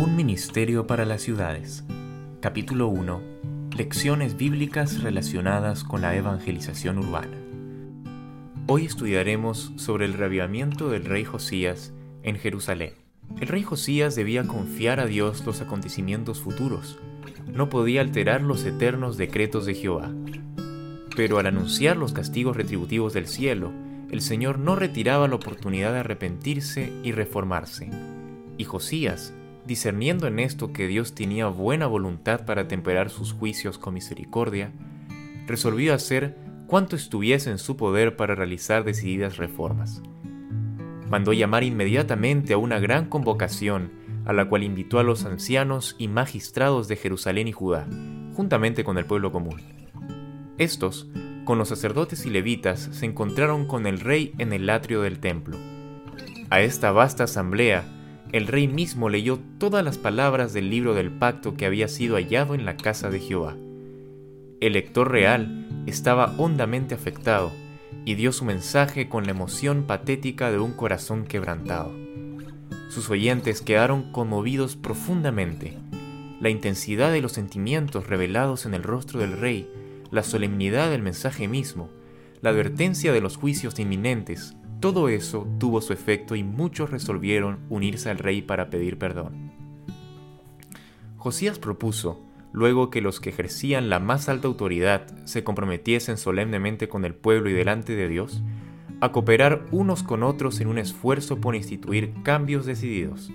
Un ministerio para las ciudades. Capítulo 1. Lecciones bíblicas relacionadas con la evangelización urbana. Hoy estudiaremos sobre el reavivamiento del rey Josías en Jerusalén. El rey Josías debía confiar a Dios los acontecimientos futuros. No podía alterar los eternos decretos de Jehová. Pero al anunciar los castigos retributivos del cielo, el Señor no retiraba la oportunidad de arrepentirse y reformarse. Y Josías, discerniendo en esto que Dios tenía buena voluntad para temperar sus juicios con misericordia, resolvió hacer cuanto estuviese en su poder para realizar decididas reformas. Mandó llamar inmediatamente a una gran convocación, a la cual invitó a los ancianos y magistrados de Jerusalén y Judá, juntamente con el pueblo común. Estos, con los sacerdotes y levitas, se encontraron con el rey en el atrio del templo. A esta vasta asamblea, el rey mismo leyó todas las palabras del libro del pacto que había sido hallado en la casa de Jehová. El lector real estaba hondamente afectado y dio su mensaje con la emoción patética de un corazón quebrantado. Sus oyentes quedaron conmovidos profundamente. La intensidad de los sentimientos revelados en el rostro del rey, la solemnidad del mensaje mismo, la advertencia de los juicios inminentes, todo eso tuvo su efecto y muchos resolvieron unirse al rey para pedir perdón. Josías propuso, luego que los que ejercían la más alta autoridad se comprometiesen solemnemente con el pueblo y delante de Dios, a cooperar unos con otros en un esfuerzo por instituir cambios decididos.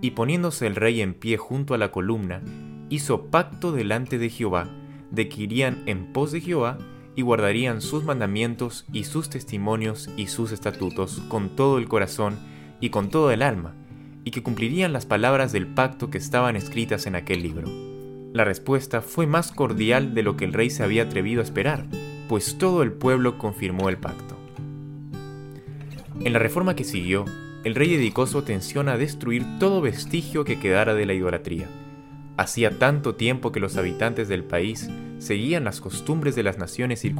Y poniéndose el rey en pie junto a la columna, hizo pacto delante de Jehová, de que irían en pos de Jehová y guardarían sus mandamientos y sus testimonios y sus estatutos con todo el corazón y con todo el alma, y que cumplirían las palabras del pacto que estaban escritas en aquel libro. La respuesta fue más cordial de lo que el rey se había atrevido a esperar, pues todo el pueblo confirmó el pacto. En la reforma que siguió, el rey dedicó su atención a destruir todo vestigio que quedara de la idolatría. Hacía tanto tiempo que los habitantes del país seguían las costumbres de las naciones